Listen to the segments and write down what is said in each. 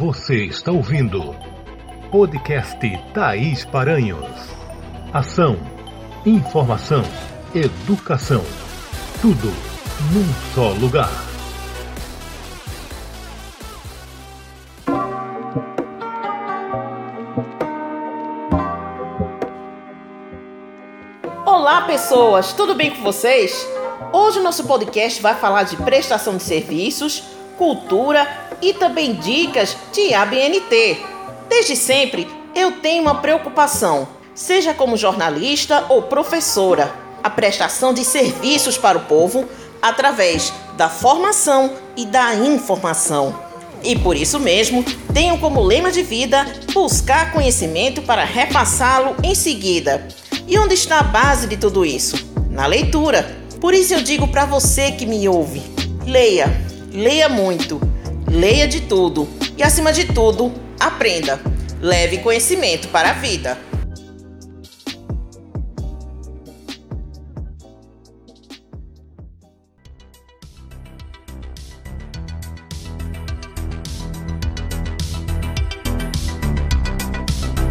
Você está ouvindo podcast Thaís Paranhos. Ação, informação, educação. Tudo num só lugar. Olá, pessoas, tudo bem com vocês? Hoje o nosso podcast vai falar de prestação de serviços, cultura e também dicas de ABNT. Desde sempre eu tenho uma preocupação, seja como jornalista ou professora, a prestação de serviços para o povo através da formação e da informação. E por isso mesmo, tenho como lema de vida buscar conhecimento para repassá-lo em seguida. E onde está a base de tudo isso? Na leitura. Por isso eu digo para você que me ouve: leia, leia muito, leia de tudo e, acima de tudo, aprenda. Leve conhecimento para a vida.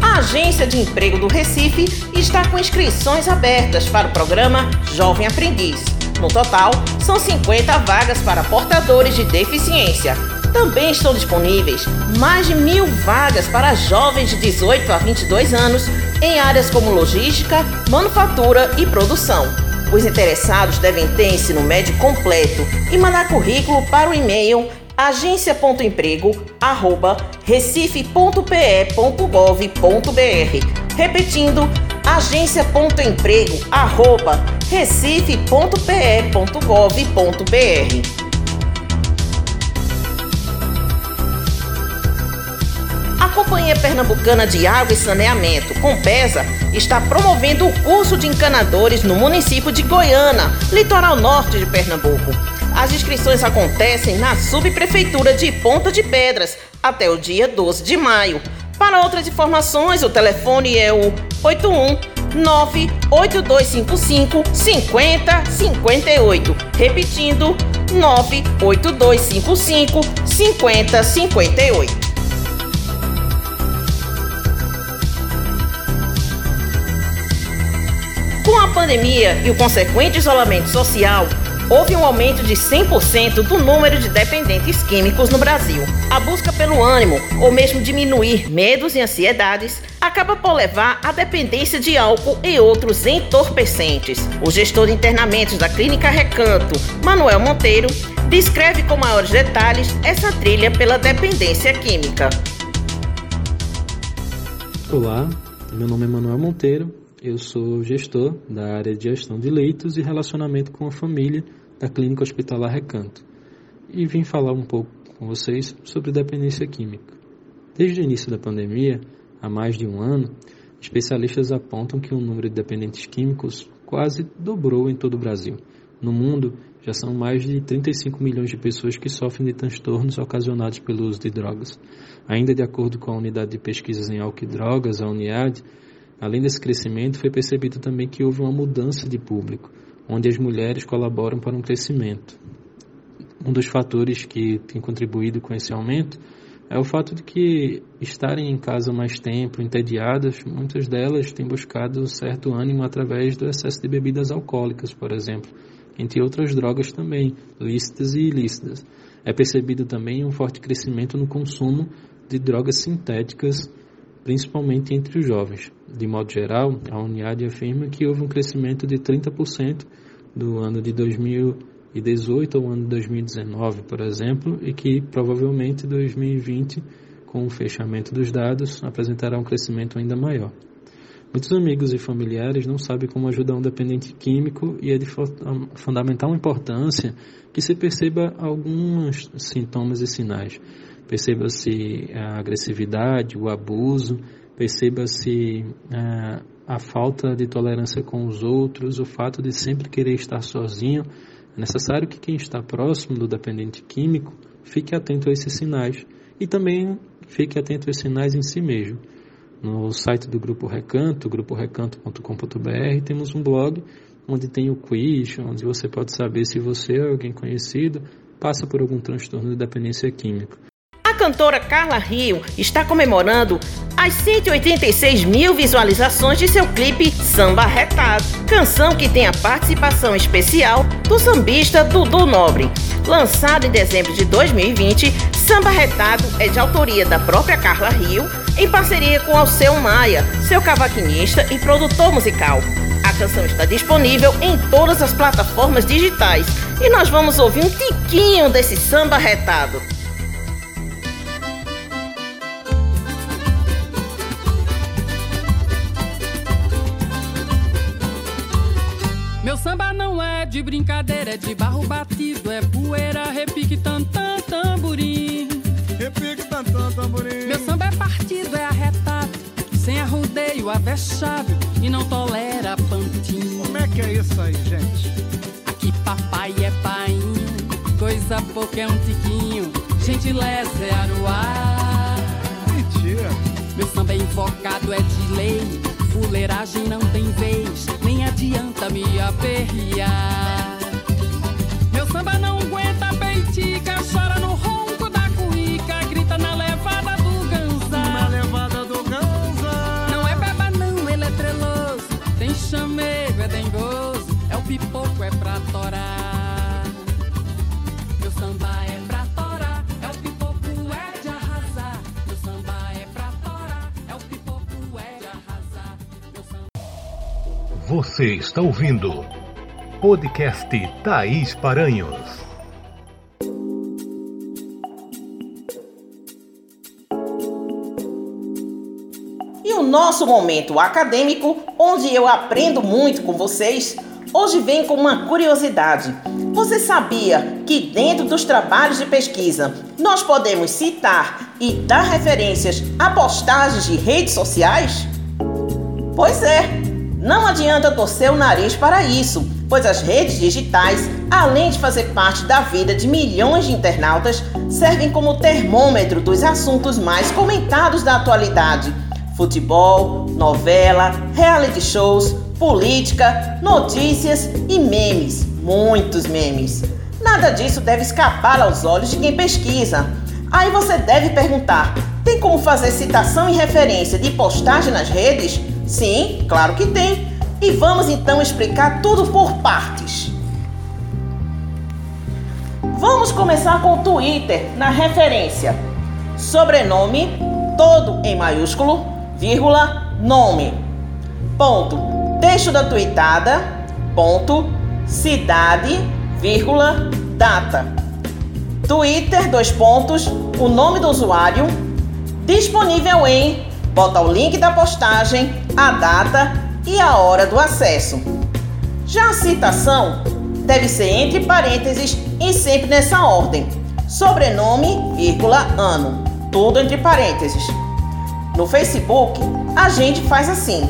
A Agência de Emprego do Recife está com inscrições abertas para o programa Jovem Aprendiz. No total, são 50 vagas para portadores de deficiência. Também estão disponíveis mais de mil vagas para jovens de 18 a 22 anos em áreas como logística, manufatura e produção. Os interessados devem ter ensino médio completo e mandar currículo para o e-mail agência.emprego@recife.pe.gov.br. Repetindo, agência.emprego@recife.pe.gov.br. Companhia Pernambucana de Água e Saneamento, Compesa, está promovendo o curso de encanadores no município de Goiânia, litoral norte de Pernambuco. As inscrições acontecem na subprefeitura de Ponta de Pedras até o dia 12 de maio. Para outras informações, o telefone é o 81 98255 5058. Repetindo, 98255 Com a pandemia e o consequente isolamento social, houve um aumento de 100% do número de dependentes químicos no Brasil. A busca pelo ânimo, ou mesmo diminuir medos e ansiedades, acaba por levar à dependência de álcool e outros entorpecentes. O gestor de internamentos da Clínica Recanto, Manuel Monteiro, descreve com maiores detalhes essa trilha pela dependência química. Olá, meu nome é Manuel Monteiro, eu sou gestor da área de gestão de leitos e relacionamento com a família da Clínica Hospitalar Recanto e vim falar um pouco com vocês sobre dependência química. Desde o início da pandemia, há mais de um ano, especialistas apontam que o número de dependentes químicos quase dobrou em todo o Brasil. No mundo, já são mais de 35 milhões de pessoas que sofrem de transtornos ocasionados pelo uso de drogas. Ainda de acordo com a Unidade de Pesquisas em Álcool e Drogas, a UNIAD, Além desse crescimento, foi percebido também que houve uma mudança de público, onde as mulheres colaboram para um crescimento. Um dos fatores que tem contribuído com esse aumento é o fato de que estarem em casa mais tempo, entediadas, muitas delas têm buscado certo ânimo através do excesso de bebidas alcoólicas, por exemplo, entre outras drogas também, lícitas e ilícitas. É percebido também um forte crescimento no consumo de drogas sintéticas principalmente entre os jovens. De modo geral, a Uniad afirma que houve um crescimento de 30% do ano de 2018 ao ano de 2019, por exemplo, e que provavelmente 2020, com o fechamento dos dados, apresentará um crescimento ainda maior. Muitos amigos e familiares não sabem como ajudar um dependente químico e é de fundamental importância que se perceba alguns sintomas e sinais. Perceba-se a agressividade, o abuso, perceba-se a, é, a falta de tolerância com os outros, o fato de sempre querer estar sozinho. É necessário que quem está próximo do dependente químico fique atento a esses sinais e também fique atento a esses sinais em si mesmo. No site do Grupo Recanto, gruporecanto.com.br, temos um blog onde tem o quiz, onde você pode saber se você ou alguém conhecido passa por algum transtorno de dependência química. A cantora Carla Rio está comemorando as 186 mil visualizações de seu clipe Samba Retado, canção que tem a participação especial do sambista Dudu Nobre. Lançado em dezembro de 2020, Samba Retado é de autoria da própria Carla Rio, em parceria com Alceu Maia, seu cavaquinista e produtor musical. A canção está disponível em todas as plataformas digitais e nós vamos ouvir um tiquinho desse samba retado. Samba não é de brincadeira, é de barro batido, é poeira, repique, tantã, tamborim. Repique, tantã, tamborim. Meu samba é partido, é arretado, sem arrudeio, avexado e não tolera pantinho. Como é que é isso aí, gente? Aqui papai é painho, coisa pouca é um tiquinho, gentileza é aruá. Mentira. Meu samba é invocado, é de lei, fuleiragem não tem vez, nem adianta me aperrear. Você está ouvindo podcast Thaís Paranhos. E o nosso momento acadêmico, onde eu aprendo muito com vocês, hoje vem com uma curiosidade. Você sabia que dentro dos trabalhos de pesquisa nós podemos citar e dar referências a postagens de redes sociais? Pois é, não adianta torcer o nariz para isso, pois as redes digitais, além de fazer parte da vida de milhões de internautas, servem como termômetro dos assuntos mais comentados da atualidade futebol, novela, reality shows, política, notícias e memes, muitos memes. Nada disso deve escapar aos olhos de quem pesquisa. Aí você deve perguntar: tem como fazer citação e referência de postagem nas redes? Sim, claro que tem. E vamos então explicar tudo por partes. Vamos começar com o Twitter na referência. Sobrenome, todo em maiúsculo, vírgula, nome. Ponto. Texto da tweetada, ponto, cidade, vírgula, data. Twitter, dois pontos, o nome do usuário, disponível em, bota o link da postagem, a data e a hora do acesso. Já a citação deve ser entre parênteses e sempre nessa ordem. Sobrenome, vírgula, ano. Tudo entre parênteses. No Facebook, a gente faz assim: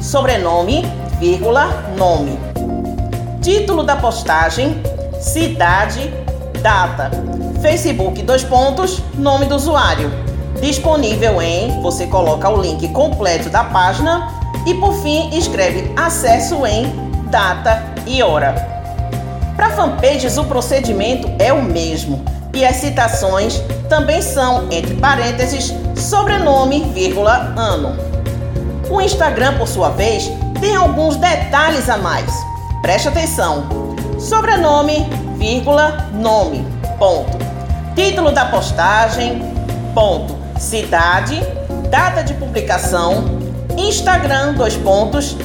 sobrenome, vírgula, nome. Título da postagem, cidade, data. Facebook, dois pontos, nome do usuário. Disponível em, você coloca o link completo da página e por fim escreve acesso em, data e hora. Para fanpages o procedimento é o mesmo e as citações também são entre parênteses sobrenome, vírgula, ano. O Instagram, por sua vez, tem alguns detalhes a mais. Preste atenção. Sobrenome, vírgula, nome, ponto. Título da postagem, ponto. Cidade, data de publicação, Instagram, dois pontos,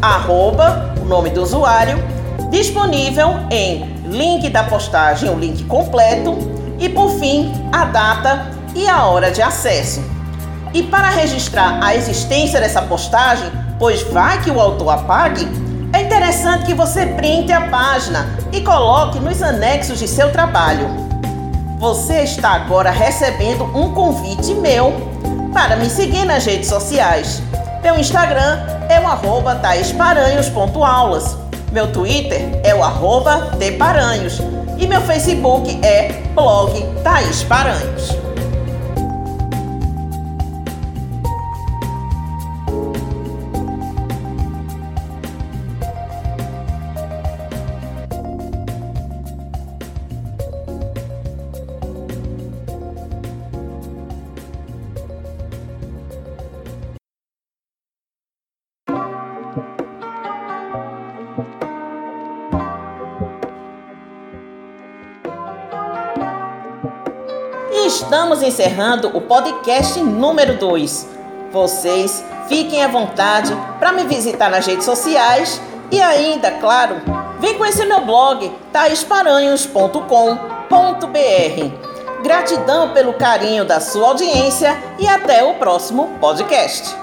arroba, o nome do usuário, disponível em link da postagem, o link completo e por fim a data e a hora de acesso. E para registrar a existência dessa postagem, pois vai que o autor apague, é interessante que você printe a página e coloque nos anexos de seu trabalho. Você está agora recebendo um convite meu para me seguir nas redes sociais. Meu Instagram é o arroba taisparanhos.aulas. Meu Twitter é o arroba tparanhos. E meu Facebook é blog Thaís Paranhos. Estamos encerrando o podcast número 2. Vocês fiquem à vontade para me visitar nas redes sociais e ainda, claro, vem conhecer meu blog taisparanhos.com.br. Gratidão pelo carinho da sua audiência e até o próximo podcast.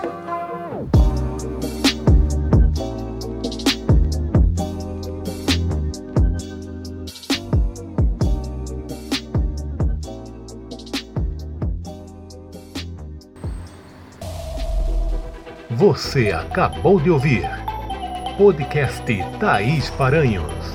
Você acabou de ouvir podcast Thaís Paranhos.